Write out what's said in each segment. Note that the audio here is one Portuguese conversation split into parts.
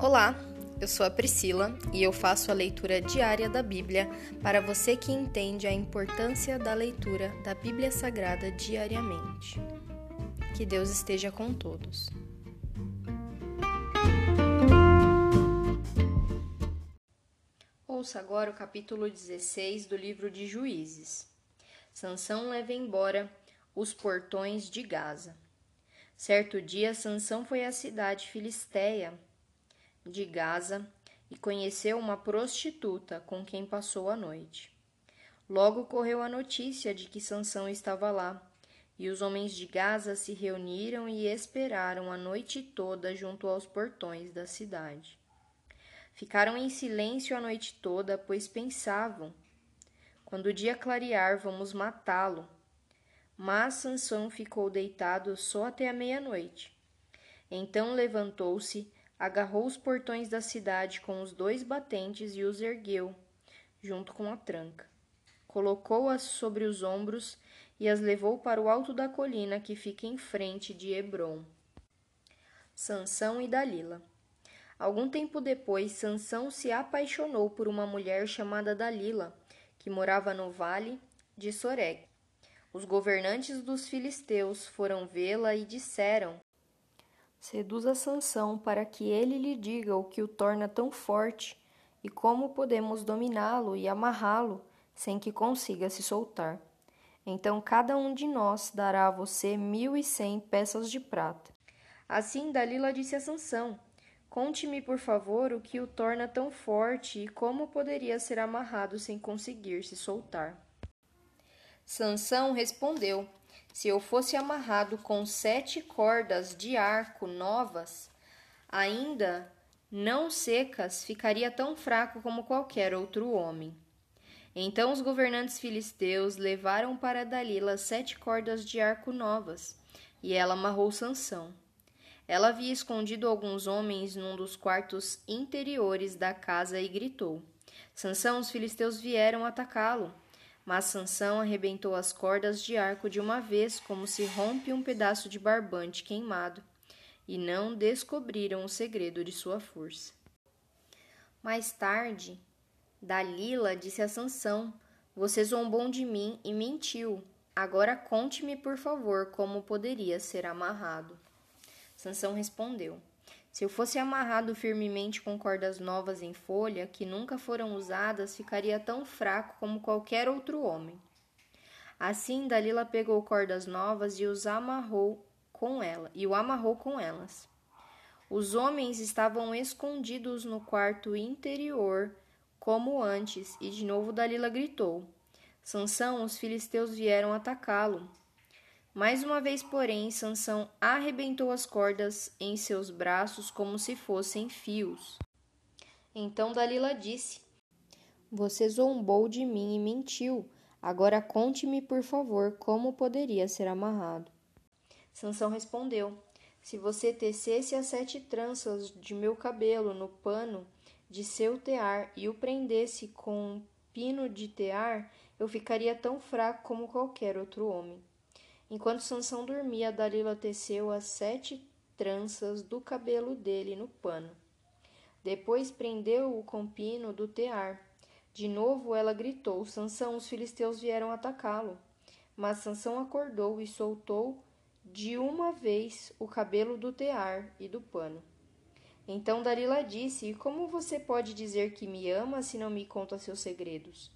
Olá, eu sou a Priscila e eu faço a leitura diária da Bíblia para você que entende a importância da leitura da Bíblia Sagrada diariamente. Que Deus esteja com todos. Ouça agora o capítulo 16 do livro de Juízes. Sansão leva embora os portões de Gaza. Certo dia, Sansão foi à cidade filisteia de Gaza e conheceu uma prostituta com quem passou a noite. Logo correu a notícia de que Sansão estava lá, e os homens de Gaza se reuniram e esperaram a noite toda junto aos portões da cidade. Ficaram em silêncio a noite toda, pois pensavam: quando o dia clarear, vamos matá-lo. Mas Sansão ficou deitado só até a meia-noite. Então levantou-se, agarrou os portões da cidade com os dois batentes e os ergueu, junto com a tranca. Colocou-as sobre os ombros e as levou para o alto da colina que fica em frente de Hebron. Sansão e Dalila. Algum tempo depois, Sansão se apaixonou por uma mulher chamada Dalila, que morava no vale de Sorek. Os governantes dos filisteus foram vê-la e disseram: Seduza Sansão para que ele lhe diga o que o torna tão forte e como podemos dominá-lo e amarrá-lo sem que consiga se soltar. Então cada um de nós dará a você mil e cem peças de prata. Assim Dalila disse a Sansão: Conte-me, por favor, o que o torna tão forte e como poderia ser amarrado sem conseguir se soltar. Sansão respondeu: se eu fosse amarrado com sete cordas de arco novas, ainda não secas, ficaria tão fraco como qualquer outro homem. Então os governantes filisteus levaram para Dalila sete cordas de arco novas, e ela amarrou Sansão. Ela havia escondido alguns homens num dos quartos interiores da casa e gritou: Sansão, os filisteus vieram atacá-lo. Mas Sansão arrebentou as cordas de arco de uma vez, como se rompe um pedaço de barbante queimado, e não descobriram o segredo de sua força. Mais tarde, Dalila disse a Sansão: Você zombou de mim e mentiu. Agora conte-me, por favor, como poderia ser amarrado. Sansão respondeu: se eu fosse amarrado firmemente com cordas novas em folha, que nunca foram usadas, ficaria tão fraco como qualquer outro homem. Assim, Dalila pegou cordas novas e os amarrou com ela, e o amarrou com elas. Os homens estavam escondidos no quarto interior, como antes, e de novo Dalila gritou. Sansão, os filisteus vieram atacá-lo. Mais uma vez, porém, Sansão arrebentou as cordas em seus braços como se fossem fios. Então Dalila disse: Você zombou de mim e mentiu. Agora conte-me, por favor, como poderia ser amarrado. Sansão respondeu: Se você tecesse as sete tranças de meu cabelo no pano de seu tear e o prendesse com um pino de tear, eu ficaria tão fraco como qualquer outro homem. Enquanto Sansão dormia, Dalila teceu as sete tranças do cabelo dele no pano. Depois prendeu-o com pino do tear. De novo ela gritou: Sansão, os filisteus vieram atacá-lo. Mas Sansão acordou e soltou de uma vez o cabelo do tear e do pano. Então Dalila disse: Como você pode dizer que me ama se não me conta seus segredos?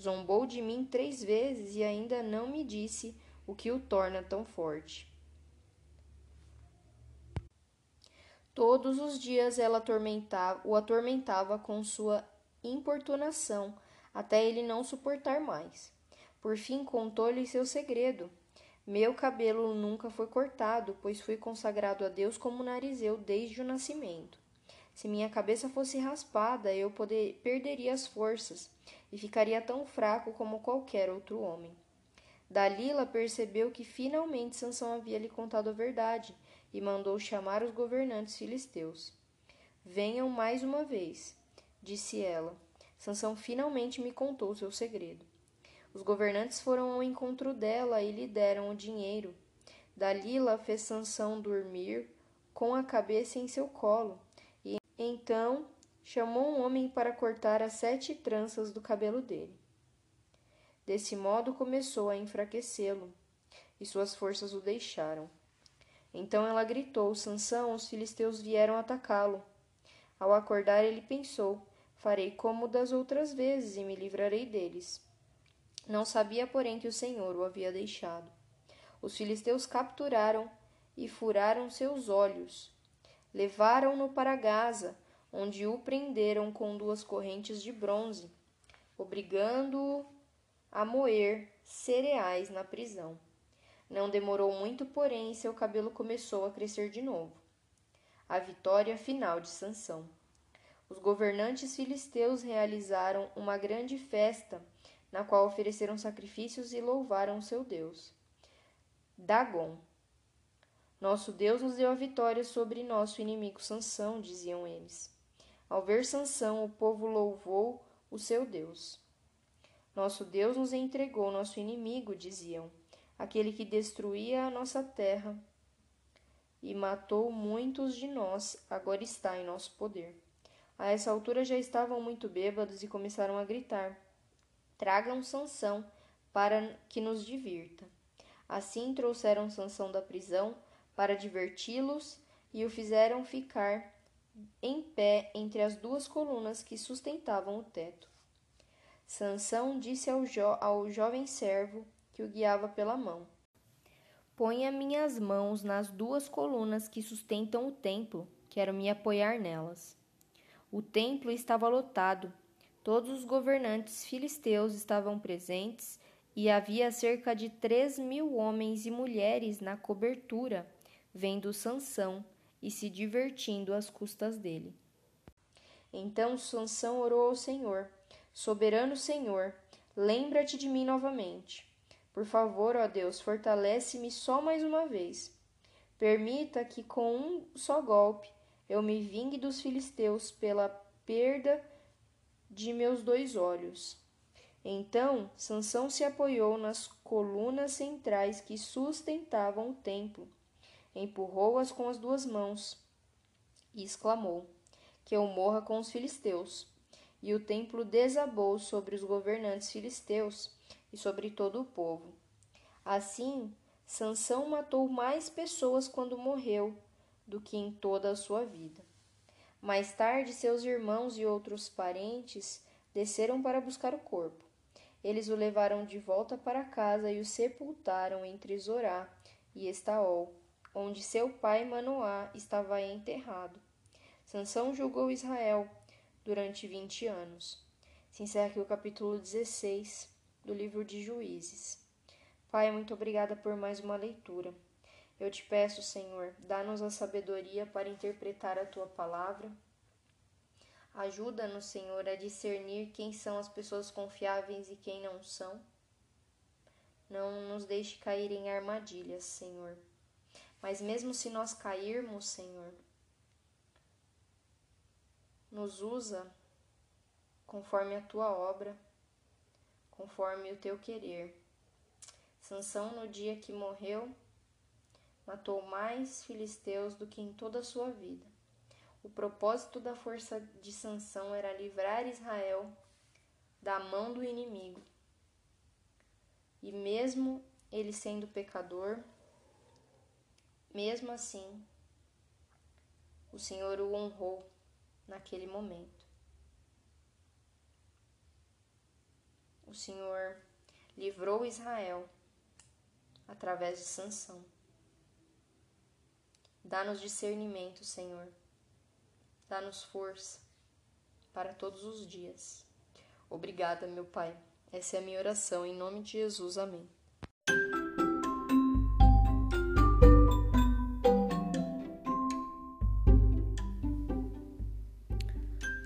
Zombou de mim três vezes e ainda não me disse o que o torna tão forte. Todos os dias ela atormentava, o atormentava com sua importunação, até ele não suportar mais. Por fim, contou-lhe seu segredo. Meu cabelo nunca foi cortado, pois fui consagrado a Deus como narizeu desde o nascimento. Se minha cabeça fosse raspada, eu poder, perderia as forças e ficaria tão fraco como qualquer outro homem. Dalila percebeu que finalmente Sansão havia lhe contado a verdade e mandou chamar os governantes filisteus. Venham mais uma vez, disse ela. Sansão finalmente me contou seu segredo. Os governantes foram ao encontro dela e lhe deram o dinheiro. Dalila fez Sansão dormir com a cabeça em seu colo e, Então chamou um homem para cortar as sete tranças do cabelo dele. Desse modo começou a enfraquecê-lo, e suas forças o deixaram. Então ela gritou: Sansão, os filisteus vieram atacá-lo. Ao acordar, ele pensou: Farei como das outras vezes e me livrarei deles. Não sabia, porém, que o Senhor o havia deixado. Os filisteus capturaram e furaram seus olhos. Levaram-no para Gaza, onde o prenderam com duas correntes de bronze, obrigando-o a moer cereais na prisão. Não demorou muito, porém, e seu cabelo começou a crescer de novo. A vitória final de Sansão. Os governantes filisteus realizaram uma grande festa, na qual ofereceram sacrifícios e louvaram seu Deus. Dagon. Nosso Deus nos deu a vitória sobre nosso inimigo Sansão, diziam eles. Ao ver Sansão, o povo louvou o seu Deus. Nosso Deus nos entregou nosso inimigo, diziam aquele que destruía a nossa terra e matou muitos de nós, agora está em nosso poder. A essa altura já estavam muito bêbados e começaram a gritar: Tragam Sansão para que nos divirta. Assim trouxeram Sansão da prisão para diverti-los e o fizeram ficar em pé entre as duas colunas que sustentavam o teto. Sansão disse ao, jo ao jovem servo que o guiava pela mão. Ponha minhas mãos nas duas colunas que sustentam o templo, quero me apoiar nelas. O templo estava lotado, todos os governantes filisteus estavam presentes e havia cerca de três mil homens e mulheres na cobertura, vendo Sansão e se divertindo às custas dele. Então Sansão orou ao Senhor: Soberano Senhor, lembra-te de mim novamente. Por favor, ó Deus, fortalece-me só mais uma vez. Permita que com um só golpe eu me vingue dos filisteus pela perda de meus dois olhos. Então Sansão se apoiou nas colunas centrais que sustentavam o templo, empurrou-as com as duas mãos e exclamou: Que eu morra com os filisteus. E o templo desabou sobre os governantes filisteus e sobre todo o povo. Assim, Sansão matou mais pessoas quando morreu do que em toda a sua vida. Mais tarde, seus irmãos e outros parentes desceram para buscar o corpo. Eles o levaram de volta para casa e o sepultaram entre Zorá e Estaol, onde seu pai Manoá estava enterrado. Sansão julgou Israel durante vinte anos. Se encerra aqui o capítulo 16 do livro de Juízes. Pai, muito obrigada por mais uma leitura. Eu te peço, Senhor, dá-nos a sabedoria para interpretar a tua palavra. Ajuda-nos, Senhor, a discernir quem são as pessoas confiáveis e quem não são. Não nos deixe cair em armadilhas, Senhor. Mas mesmo se nós cairmos, Senhor, nos usa conforme a tua obra conforme o teu querer. Sansão, no dia que morreu, matou mais filisteus do que em toda a sua vida. O propósito da força de Sansão era livrar Israel da mão do inimigo. E mesmo ele sendo pecador, mesmo assim, o Senhor o honrou naquele momento. o Senhor livrou Israel através de Sansão. Dá-nos discernimento, Senhor. Dá-nos força para todos os dias. Obrigada, meu Pai. Essa é a minha oração em nome de Jesus. Amém.